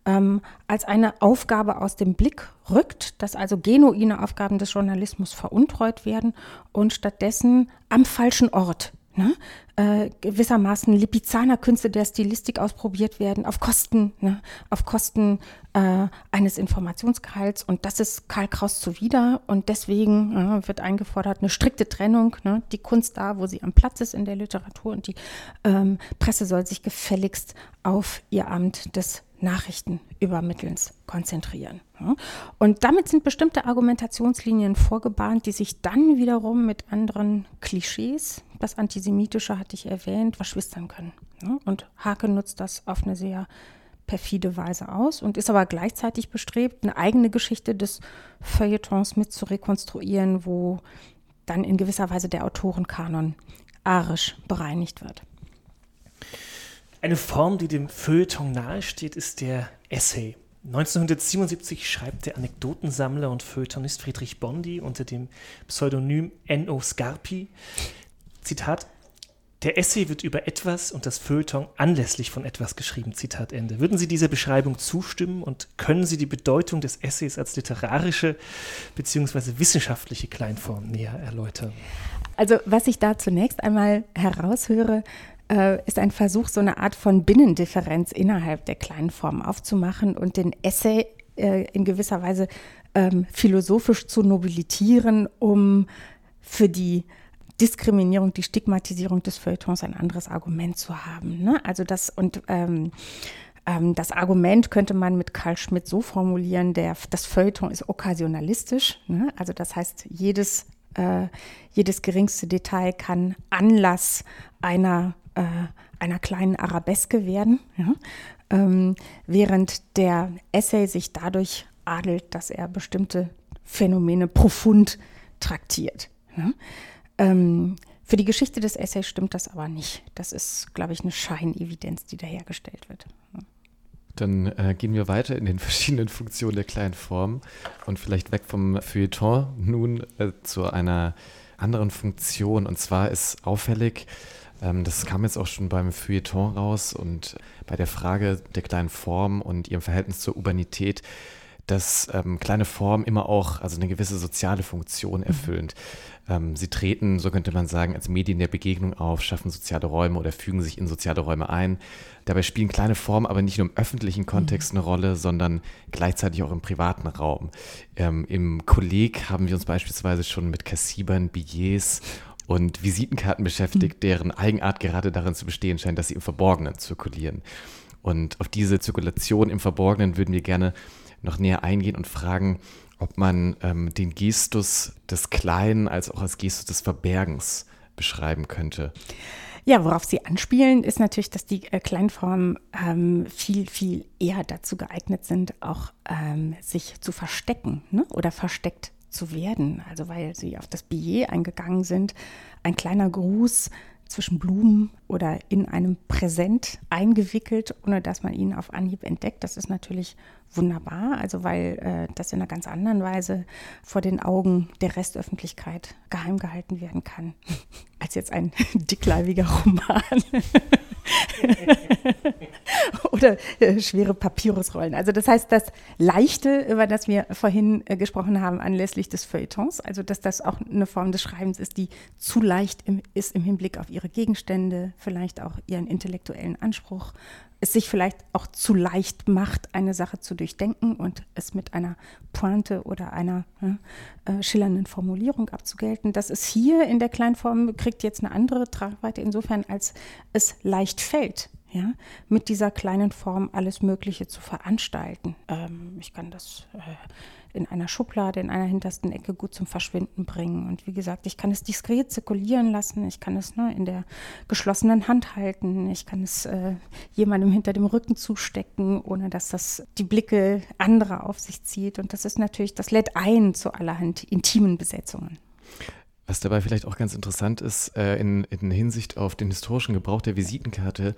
ähm, als eine Aufgabe aus dem Blick rückt, dass also genuine Aufgaben des Journalismus veruntreut werden und stattdessen am falschen Ort ne, äh, gewissermaßen Lipizzaner Künste der Stilistik ausprobiert werden, auf Kosten, ne, auf Kosten äh, eines Informationsgehalts. Und das ist Karl Kraus zuwider. Und deswegen äh, wird eingefordert eine strikte Trennung, ne? die Kunst da, wo sie am Platz ist in der Literatur. Und die ähm, Presse soll sich gefälligst auf ihr Amt des Nachrichtenübermittelns konzentrieren. Und damit sind bestimmte Argumentationslinien vorgebahnt, die sich dann wiederum mit anderen Klischees, das Antisemitische hatte ich erwähnt, verschwistern können. Und Hake nutzt das auf eine sehr perfide Weise aus und ist aber gleichzeitig bestrebt, eine eigene Geschichte des Feuilletons mit zu rekonstruieren, wo dann in gewisser Weise der Autorenkanon arisch bereinigt wird. Eine Form, die dem Feuilleton nahesteht, ist der Essay. 1977 schreibt der Anekdotensammler und Feuilletonist Friedrich Bondi unter dem Pseudonym N.O. Scarpi, Zitat, der Essay wird über etwas und das Feuilleton anlässlich von etwas geschrieben. Zitat Ende. Würden Sie dieser Beschreibung zustimmen und können Sie die Bedeutung des Essays als literarische bzw. wissenschaftliche Kleinform näher erläutern? Also was ich da zunächst einmal heraushöre, äh, ist ein Versuch, so eine Art von Binnendifferenz innerhalb der kleinen Form aufzumachen und den Essay äh, in gewisser Weise ähm, philosophisch zu nobilitieren, um für die Diskriminierung, die Stigmatisierung des Feuilletons ein anderes Argument zu haben. Ne? Also das und ähm, ähm, das Argument könnte man mit Karl Schmidt so formulieren, der, das Feuilleton ist okkasionalistisch. Ne? Also das heißt, jedes, äh, jedes geringste Detail kann Anlass einer äh, einer kleinen Arabeske werden, ja? ähm, während der Essay sich dadurch adelt, dass er bestimmte Phänomene profund traktiert. Ja? Ähm, für die Geschichte des Essays stimmt das aber nicht. Das ist, glaube ich, eine Scheinevidenz, die dahergestellt wird. Dann äh, gehen wir weiter in den [LAUGHS] verschiedenen Funktionen der kleinen Form und vielleicht weg vom Feuilleton nun äh, zu einer anderen Funktion. Und zwar ist auffällig, ähm, das kam jetzt auch schon beim Feuilleton raus und bei der Frage der kleinen Form und ihrem Verhältnis zur Urbanität, dass ähm, kleine Formen immer auch also eine gewisse soziale Funktion mhm. Ähm, sie treten, so könnte man sagen, als Medien der Begegnung auf, schaffen soziale Räume oder fügen sich in soziale Räume ein. Dabei spielen kleine Formen aber nicht nur im öffentlichen Kontext mhm. eine Rolle, sondern gleichzeitig auch im privaten Raum. Ähm, Im Kolleg haben wir uns beispielsweise schon mit Kassibern, Billets und Visitenkarten beschäftigt, deren Eigenart gerade darin zu bestehen scheint, dass sie im Verborgenen zirkulieren. Und auf diese Zirkulation im Verborgenen würden wir gerne noch näher eingehen und fragen, ob man ähm, den Gestus des Kleinen als auch als Gestus des Verbergens beschreiben könnte. Ja, worauf Sie anspielen, ist natürlich, dass die äh, Kleinformen ähm, viel, viel eher dazu geeignet sind, auch ähm, sich zu verstecken ne? oder versteckt zu werden. Also weil sie auf das Billet eingegangen sind, ein kleiner Gruß zwischen Blumen oder in einem Präsent eingewickelt, ohne dass man ihn auf Anhieb entdeckt. Das ist natürlich wunderbar, also weil äh, das in einer ganz anderen Weise vor den Augen der Restöffentlichkeit geheim gehalten werden kann, [LAUGHS] als jetzt ein [LAUGHS] dickleibiger Roman. [LAUGHS] [LAUGHS] oder äh, schwere Papyrusrollen. Also das heißt, das Leichte, über das wir vorhin äh, gesprochen haben, anlässlich des Feuilletons, also dass das auch eine Form des Schreibens ist, die zu leicht im, ist im Hinblick auf ihre Gegenstände, vielleicht auch ihren intellektuellen Anspruch, es sich vielleicht auch zu leicht macht, eine Sache zu durchdenken und es mit einer Pointe oder einer ne, äh, schillernden Formulierung abzugelten. Das ist hier in der Kleinform, kriegt jetzt eine andere Tragweite insofern, als es leicht fällt, ja, mit dieser kleinen Form alles Mögliche zu veranstalten. Ähm, ich kann das äh, in einer Schublade, in einer hintersten Ecke gut zum Verschwinden bringen. Und wie gesagt, ich kann es diskret zirkulieren lassen, ich kann es ne, in der geschlossenen Hand halten, ich kann es äh, jemandem hinter dem Rücken zustecken, ohne dass das die Blicke anderer auf sich zieht. Und das ist natürlich, das lädt ein zu allerhand intimen Besetzungen. Was dabei vielleicht auch ganz interessant ist, äh, in, in, Hinsicht auf den historischen Gebrauch der Visitenkarte,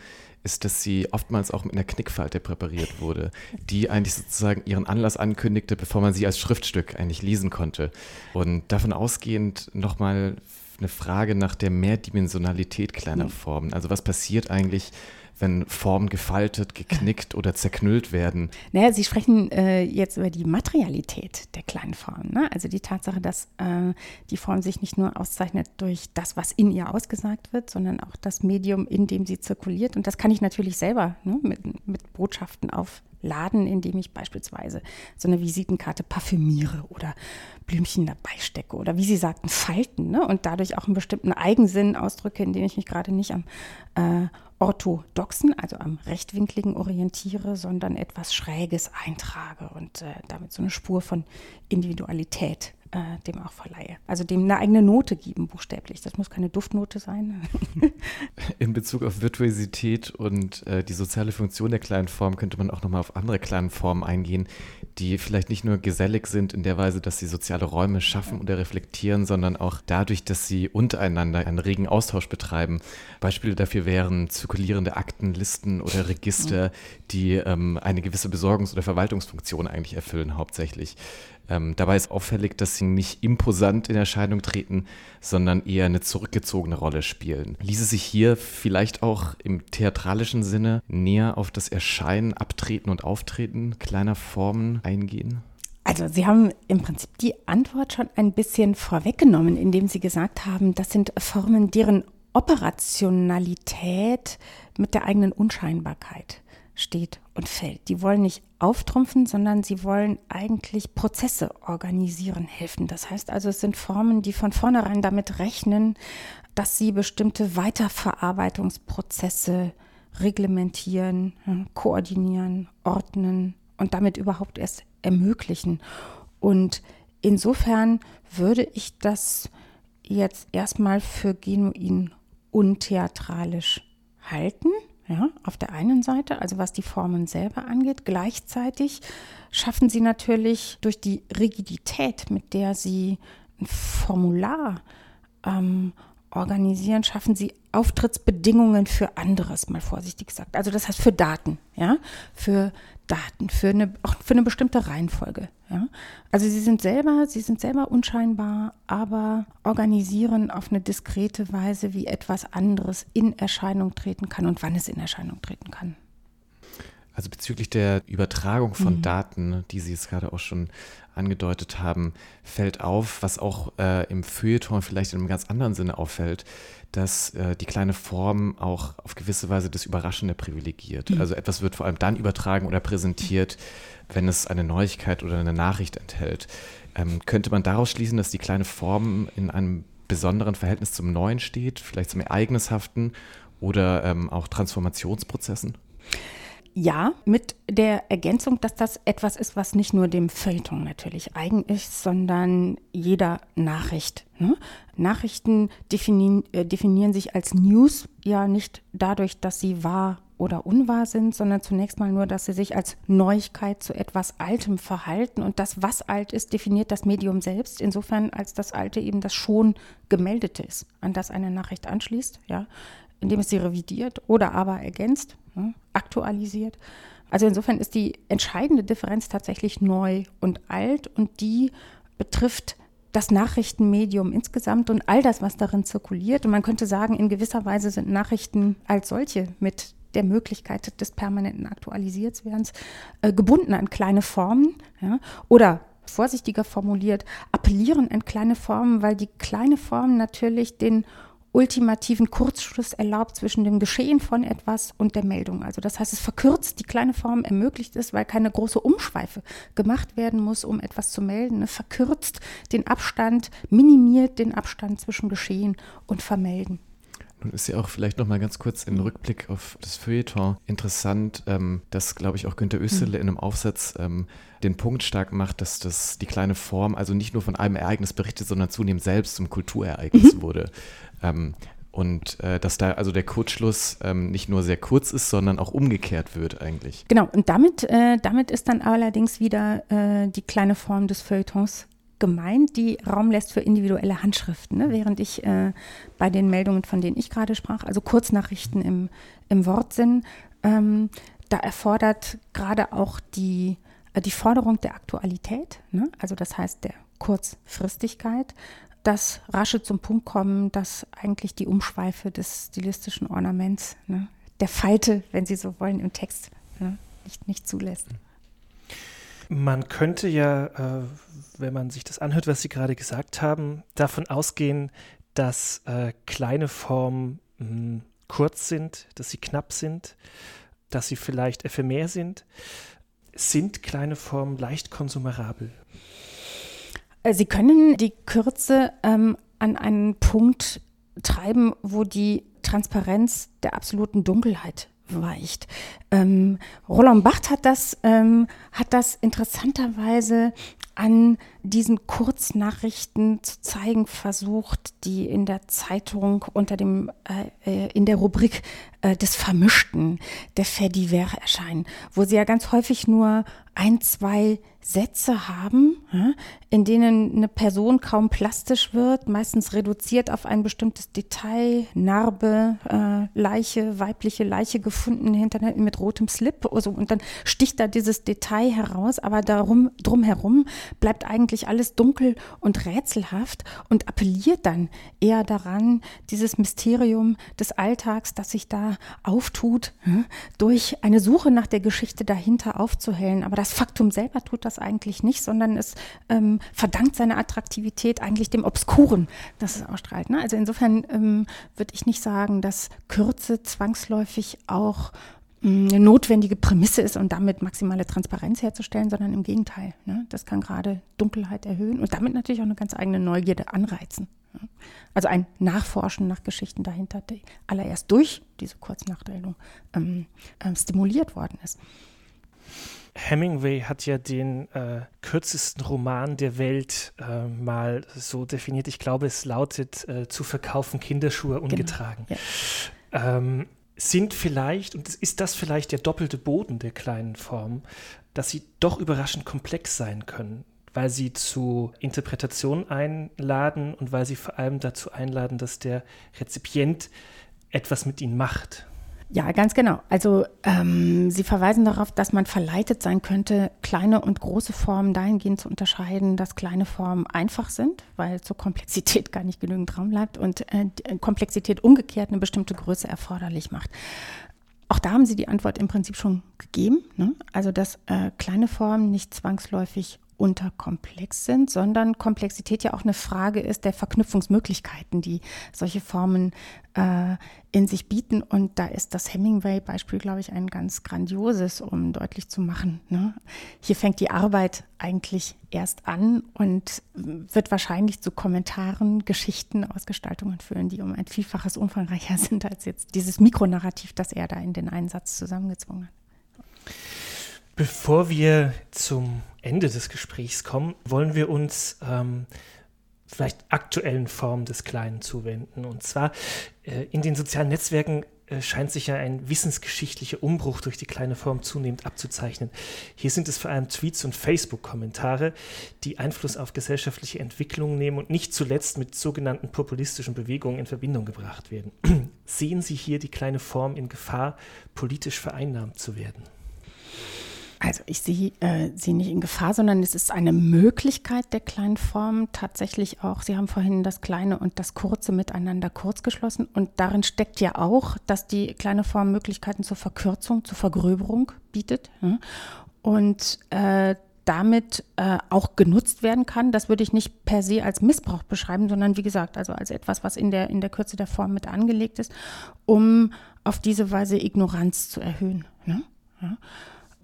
ist, dass sie oftmals auch mit einer Knickfalte präpariert wurde, die eigentlich sozusagen ihren Anlass ankündigte, bevor man sie als Schriftstück eigentlich lesen konnte. Und davon ausgehend nochmal eine Frage nach der Mehrdimensionalität kleiner mhm. Formen. Also was passiert eigentlich, wenn Formen gefaltet, geknickt oder zerknüllt werden? Naja, Sie sprechen äh, jetzt über die Materialität der kleinen Form. Ne? Also die Tatsache, dass äh, die Form sich nicht nur auszeichnet durch das, was in ihr ausgesagt wird, sondern auch das Medium, in dem sie zirkuliert. Und das kann ich natürlich selber ne, mit, mit Botschaften aufladen, indem ich beispielsweise so eine Visitenkarte parfümiere oder Blümchen dabei stecke oder wie Sie sagten, falten ne? und dadurch auch einen bestimmten Eigensinn ausdrücke, indem ich mich gerade nicht am äh, orthodoxen, also am rechtwinkligen orientiere, sondern etwas Schräges eintrage und äh, damit so eine Spur von Individualität äh, dem auch verleihe. Also dem eine eigene Note geben, buchstäblich. Das muss keine Duftnote sein. [LAUGHS] In Bezug auf Virtuosität und äh, die soziale Funktion der kleinen Form könnte man auch nochmal auf andere kleinen Formen eingehen, die vielleicht nicht nur gesellig sind in der Weise, dass sie soziale Räume schaffen oder reflektieren, sondern auch dadurch, dass sie untereinander einen regen Austausch betreiben. Beispiele dafür wären zirkulierende Aktenlisten oder Register, die ähm, eine gewisse Besorgungs- oder Verwaltungsfunktion eigentlich erfüllen hauptsächlich. Ähm, dabei ist auffällig, dass sie nicht imposant in Erscheinung treten, sondern eher eine zurückgezogene Rolle spielen. Ließe sich hier vielleicht auch im theatralischen Sinne näher auf das Erscheinen, Abtreten und Auftreten kleiner Formen eingehen? Also Sie haben im Prinzip die Antwort schon ein bisschen vorweggenommen, indem Sie gesagt haben, das sind Formen, deren Operationalität mit der eigenen Unscheinbarkeit steht und fällt. Die wollen nicht auftrumpfen, sondern sie wollen eigentlich Prozesse organisieren, helfen. Das heißt also, es sind Formen, die von vornherein damit rechnen, dass sie bestimmte Weiterverarbeitungsprozesse reglementieren, koordinieren, ordnen und damit überhaupt erst ermöglichen. Und insofern würde ich das jetzt erstmal für genuin untheatralisch halten. Ja, auf der einen Seite, also was die Formen selber angeht, gleichzeitig schaffen sie natürlich durch die Rigidität, mit der sie ein Formular ähm, organisieren, schaffen sie Auftrittsbedingungen für anderes, mal vorsichtig gesagt. Also das heißt für Daten, ja, für Daten, für eine, auch für eine bestimmte Reihenfolge. Ja? Also sie sind selber, sie sind selber unscheinbar, aber organisieren auf eine diskrete Weise, wie etwas anderes in Erscheinung treten kann und wann es in Erscheinung treten kann. Also bezüglich der Übertragung von mhm. Daten, die Sie jetzt gerade auch schon angedeutet haben, fällt auf, was auch äh, im Feuilleton vielleicht in einem ganz anderen Sinne auffällt, dass äh, die kleine Form auch auf gewisse Weise das Überraschende privilegiert. Mhm. Also etwas wird vor allem dann übertragen oder präsentiert, wenn es eine Neuigkeit oder eine Nachricht enthält. Ähm, könnte man daraus schließen, dass die kleine Form in einem besonderen Verhältnis zum Neuen steht, vielleicht zum Ereignishaften oder ähm, auch Transformationsprozessen? Ja, mit der Ergänzung, dass das etwas ist, was nicht nur dem Feuilleton natürlich eigen ist, sondern jeder Nachricht. Ne? Nachrichten definieren, äh, definieren sich als News ja nicht dadurch, dass sie wahr oder unwahr sind, sondern zunächst mal nur, dass sie sich als Neuigkeit zu etwas Altem verhalten. Und das, was alt ist, definiert das Medium selbst, insofern als das Alte eben das schon Gemeldete ist, an das eine Nachricht anschließt, ja, indem es sie revidiert oder aber ergänzt ne, aktualisiert. Also insofern ist die entscheidende Differenz tatsächlich neu und alt und die betrifft das Nachrichtenmedium insgesamt und all das, was darin zirkuliert. Und man könnte sagen, in gewisser Weise sind Nachrichten als solche mit der Möglichkeit des permanenten Aktualisiertwerdens äh, gebunden an kleine Formen ja, oder vorsichtiger formuliert, appellieren an kleine Formen, weil die kleine Form natürlich den ultimativen Kurzschluss erlaubt zwischen dem Geschehen von etwas und der Meldung. Also das heißt, es verkürzt, die kleine Form ermöglicht es, weil keine große Umschweife gemacht werden muss, um etwas zu melden. Es verkürzt den Abstand, minimiert den Abstand zwischen Geschehen und Vermelden. Nun ist ja auch vielleicht noch mal ganz kurz im Rückblick auf das Feuilleton interessant, ähm, dass, glaube ich, auch Günter Österle mhm. in einem Aufsatz ähm, den Punkt stark macht, dass das die kleine Form also nicht nur von einem Ereignis berichtet, sondern zunehmend selbst zum Kulturereignis mhm. wurde. Ähm, und äh, dass da also der Kurzschluss ähm, nicht nur sehr kurz ist, sondern auch umgekehrt wird eigentlich. Genau, und damit, äh, damit ist dann allerdings wieder äh, die kleine Form des Feuilletons gemeint, die Raum lässt für individuelle Handschriften. Ne? Während ich äh, bei den Meldungen, von denen ich gerade sprach, also Kurznachrichten im, im Wortsinn, ähm, da erfordert gerade auch die, äh, die Forderung der Aktualität, ne? also das heißt der Kurzfristigkeit, das rasche zum Punkt kommen, dass eigentlich die Umschweife des stilistischen Ornaments, ne, der Falte, wenn Sie so wollen, im Text ne, nicht, nicht zulässt. Man könnte ja, äh, wenn man sich das anhört, was Sie gerade gesagt haben, davon ausgehen, dass äh, kleine Formen mh, hm, kurz sind, dass sie knapp sind, dass sie vielleicht ephemer sind. Sind kleine Formen leicht konsumerabel? Äh, sie können die Kürze ähm, an einen Punkt treiben, wo die Transparenz der absoluten Dunkelheit weicht. Ähm, Roland Barth hat das, ähm, hat das interessanterweise an diesen Kurznachrichten zu zeigen versucht, die in der Zeitung unter dem, äh, äh in der Rubrik äh, des Vermischten, der Fediver erscheinen, wo sie ja ganz häufig nur ein, zwei Sätze haben, in denen eine Person kaum plastisch wird, meistens reduziert auf ein bestimmtes Detail, Narbe, äh, Leiche, weibliche Leiche gefunden hinter, mit rotem Slip also, und dann sticht da dieses Detail heraus, aber darum, drumherum bleibt eigentlich alles dunkel und rätselhaft und appelliert dann eher daran, dieses Mysterium des Alltags, das sich da auftut, durch eine Suche nach der Geschichte dahinter aufzuhellen. Aber das Faktum selber tut das eigentlich nicht, sondern es ähm, verdankt seine Attraktivität eigentlich dem Obskuren, das es ausstrahlt. Ne? Also insofern ähm, würde ich nicht sagen, dass Kürze zwangsläufig auch mm, eine notwendige Prämisse ist und damit maximale Transparenz herzustellen, sondern im Gegenteil. Ne? Das kann gerade Dunkelheit erhöhen und damit natürlich auch eine ganz eigene Neugierde anreizen. Also ein Nachforschen nach Geschichten dahinter, die allererst durch diese Kurznachteilung ähm, ähm, stimuliert worden ist. Hemingway hat ja den äh, kürzesten Roman der Welt äh, mal so definiert. Ich glaube, es lautet äh, Zu verkaufen Kinderschuhe genau, ungetragen. Genau. Ja. Ähm, sind vielleicht, und ist das vielleicht der doppelte Boden der kleinen Form, dass sie doch überraschend komplex sein können, weil sie zu Interpretationen einladen und weil sie vor allem dazu einladen, dass der Rezipient etwas mit ihnen macht. Ja, ganz genau. Also ähm, Sie verweisen darauf, dass man verleitet sein könnte, kleine und große Formen dahingehend zu unterscheiden, dass kleine Formen einfach sind, weil zur Komplexität gar nicht genügend Raum bleibt und äh, Komplexität umgekehrt eine bestimmte Größe erforderlich macht. Auch da haben Sie die Antwort im Prinzip schon gegeben. Ne? Also, dass äh, kleine Formen nicht zwangsläufig unterkomplex sind, sondern Komplexität ja auch eine Frage ist der Verknüpfungsmöglichkeiten, die solche Formen äh, in sich bieten. Und da ist das Hemingway-Beispiel, glaube ich, ein ganz grandioses, um deutlich zu machen. Ne? Hier fängt die Arbeit eigentlich erst an und wird wahrscheinlich zu Kommentaren, Geschichten, Ausgestaltungen führen, die um ein Vielfaches umfangreicher [LAUGHS] sind als jetzt dieses Mikronarrativ, das er da in den Einsatz zusammengezwungen hat. Bevor wir zum Ende des Gesprächs kommen, wollen wir uns ähm, vielleicht aktuellen Formen des Kleinen zuwenden. Und zwar äh, in den sozialen Netzwerken äh, scheint sich ja ein wissensgeschichtlicher Umbruch durch die kleine Form zunehmend abzuzeichnen. Hier sind es vor allem Tweets und Facebook-Kommentare, die Einfluss auf gesellschaftliche Entwicklungen nehmen und nicht zuletzt mit sogenannten populistischen Bewegungen in Verbindung gebracht werden. [CLEARS THROAT] Sehen Sie hier die kleine Form in Gefahr, politisch vereinnahmt zu werden? Also ich sehe äh, sie nicht in Gefahr, sondern es ist eine Möglichkeit der kleinen Form tatsächlich auch. Sie haben vorhin das Kleine und das Kurze miteinander kurz geschlossen und darin steckt ja auch, dass die kleine Form Möglichkeiten zur Verkürzung, zur Vergröberung bietet ja? und äh, damit äh, auch genutzt werden kann. Das würde ich nicht per se als Missbrauch beschreiben, sondern wie gesagt, also als etwas, was in der, in der Kürze der Form mit angelegt ist, um auf diese Weise Ignoranz zu erhöhen. Ne? Ja?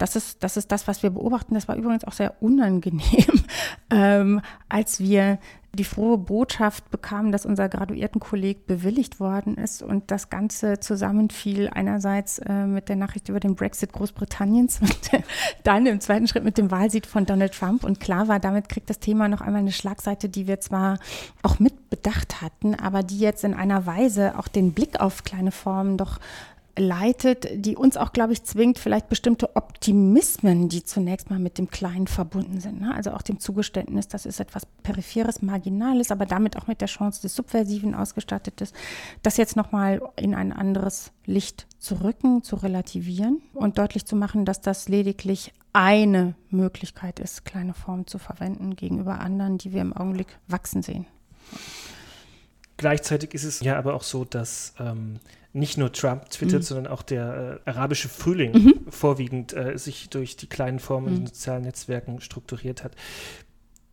Das ist, das ist das, was wir beobachten. Das war übrigens auch sehr unangenehm, [LAUGHS] ähm, als wir die frohe Botschaft bekamen, dass unser Graduiertenkolleg bewilligt worden ist und das Ganze zusammenfiel einerseits äh, mit der Nachricht über den Brexit Großbritanniens und [LAUGHS] dann im zweiten Schritt mit dem Wahlsieg von Donald Trump. Und klar war, damit kriegt das Thema noch einmal eine Schlagseite, die wir zwar auch mitbedacht hatten, aber die jetzt in einer Weise auch den Blick auf kleine Formen doch leitet, die uns auch, glaube ich, zwingt, vielleicht bestimmte Optimismen, die zunächst mal mit dem Kleinen verbunden sind. Ne? Also auch dem Zugeständnis, das ist etwas Peripheres, Marginales, aber damit auch mit der Chance des Subversiven ausgestattet ist, das jetzt nochmal in ein anderes Licht zu rücken, zu relativieren und deutlich zu machen, dass das lediglich eine Möglichkeit ist, kleine Formen zu verwenden gegenüber anderen, die wir im Augenblick wachsen sehen. Gleichzeitig ist es ja aber auch so, dass ähm, nicht nur Trump twittert, mhm. sondern auch der äh, arabische Frühling mhm. vorwiegend äh, sich durch die kleinen Formen in mhm. sozialen Netzwerken strukturiert hat.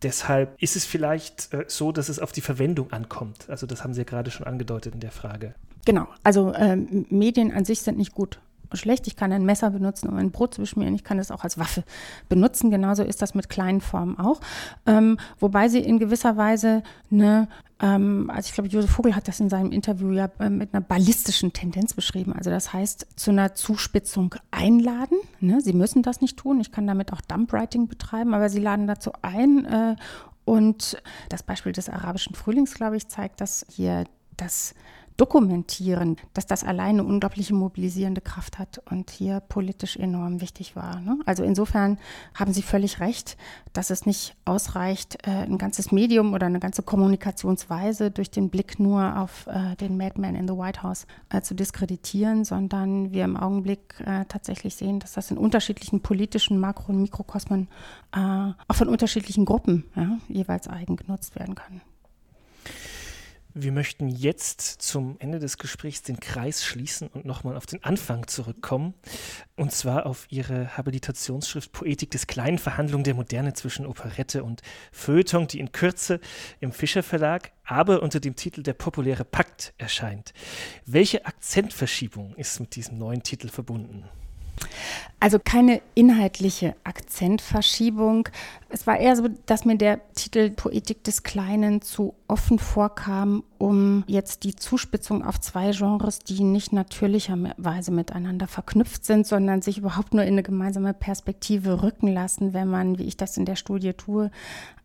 Deshalb ist es vielleicht äh, so, dass es auf die Verwendung ankommt. Also das haben Sie ja gerade schon angedeutet in der Frage. Genau, also ähm, Medien an sich sind nicht gut schlecht. Ich kann ein Messer benutzen, um ein Brot zu beschmieren. Ich kann es auch als Waffe benutzen. Genauso ist das mit kleinen Formen auch. Ähm, wobei sie in gewisser Weise eine, ähm, also ich glaube, Josef Vogel hat das in seinem Interview ja äh, mit einer ballistischen Tendenz beschrieben. Also das heißt, zu einer Zuspitzung einladen. Ne? Sie müssen das nicht tun. Ich kann damit auch Dumpwriting betreiben, aber sie laden dazu ein. Äh, und das Beispiel des arabischen Frühlings, glaube ich, zeigt, dass hier das dokumentieren, dass das alleine unglaubliche mobilisierende Kraft hat und hier politisch enorm wichtig war. Ne? Also insofern haben Sie völlig recht, dass es nicht ausreicht, äh, ein ganzes Medium oder eine ganze Kommunikationsweise durch den Blick nur auf äh, den Madman in the White House äh, zu diskreditieren, sondern wir im Augenblick tatsächlich sehen, dass das in unterschiedlichen politischen Makro- und Mikrokosmen auch von unterschiedlichen Gruppen ja, jeweils eigen genutzt werden kann. Wir möchten jetzt zum Ende des Gesprächs den Kreis schließen und nochmal auf den Anfang zurückkommen. Und zwar auf Ihre Habilitationsschrift Poetik des kleinen Verhandlungen der Moderne zwischen Operette und Feuilleton, die in Kürze im Fischer Verlag, aber unter dem Titel Der populäre Pakt erscheint. Welche Akzentverschiebung ist mit diesem neuen Titel verbunden? Also keine inhaltliche Akzentverschiebung. Es war eher so, dass mir der Titel Poetik des Kleinen zu offen vorkam, um jetzt die Zuspitzung auf zwei Genres, die nicht natürlicherweise miteinander verknüpft sind, sondern sich überhaupt nur in eine gemeinsame Perspektive rücken lassen, wenn man, wie ich das in der Studie tue,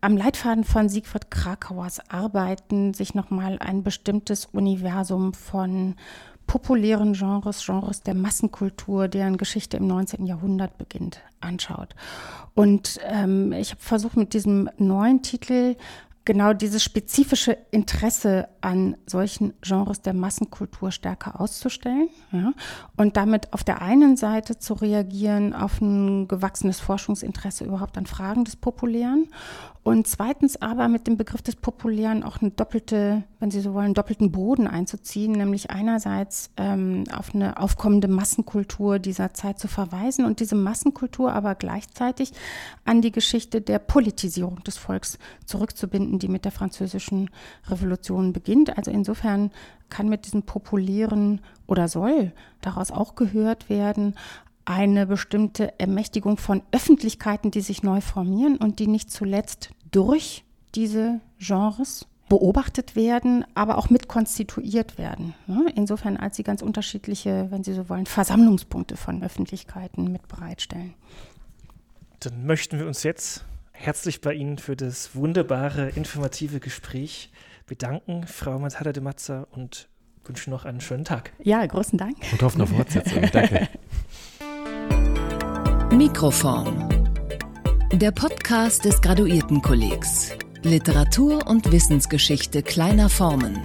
am Leitfaden von Siegfried Krakauers Arbeiten sich nochmal ein bestimmtes Universum von populären Genres, Genres der Massenkultur, deren Geschichte im 19. Jahrhundert beginnt, anschaut. Und ähm, ich habe versucht, mit diesem neuen Titel genau dieses spezifische Interesse an solchen Genres der Massenkultur stärker auszustellen ja, und damit auf der einen Seite zu reagieren auf ein gewachsenes Forschungsinteresse überhaupt an Fragen des Populären und zweitens aber mit dem Begriff des Populären auch eine doppelte, wenn Sie so wollen, doppelten Boden einzuziehen, nämlich einerseits ähm, auf eine aufkommende Massenkultur dieser Zeit zu verweisen und diese Massenkultur aber gleichzeitig an die Geschichte der Politisierung des Volks zurückzubinden, die mit der französischen Revolution beginnt. Also insofern kann mit diesem populären oder soll daraus auch gehört werden, eine bestimmte Ermächtigung von Öffentlichkeiten, die sich neu formieren und die nicht zuletzt durch diese Genres beobachtet werden, aber auch mit konstituiert werden. Ne? Insofern als sie ganz unterschiedliche, wenn Sie so wollen, Versammlungspunkte von Öffentlichkeiten mit bereitstellen. Dann möchten wir uns jetzt herzlich bei Ihnen für das wunderbare, informative Gespräch bedanken, Frau Matada de Mazza, und wünschen noch einen schönen Tag. Ja, großen Dank. Und hoffen auf Fortsetzung. [LAUGHS] Danke. Mikroform. Der Podcast des Graduiertenkollegs. Literatur und Wissensgeschichte kleiner Formen.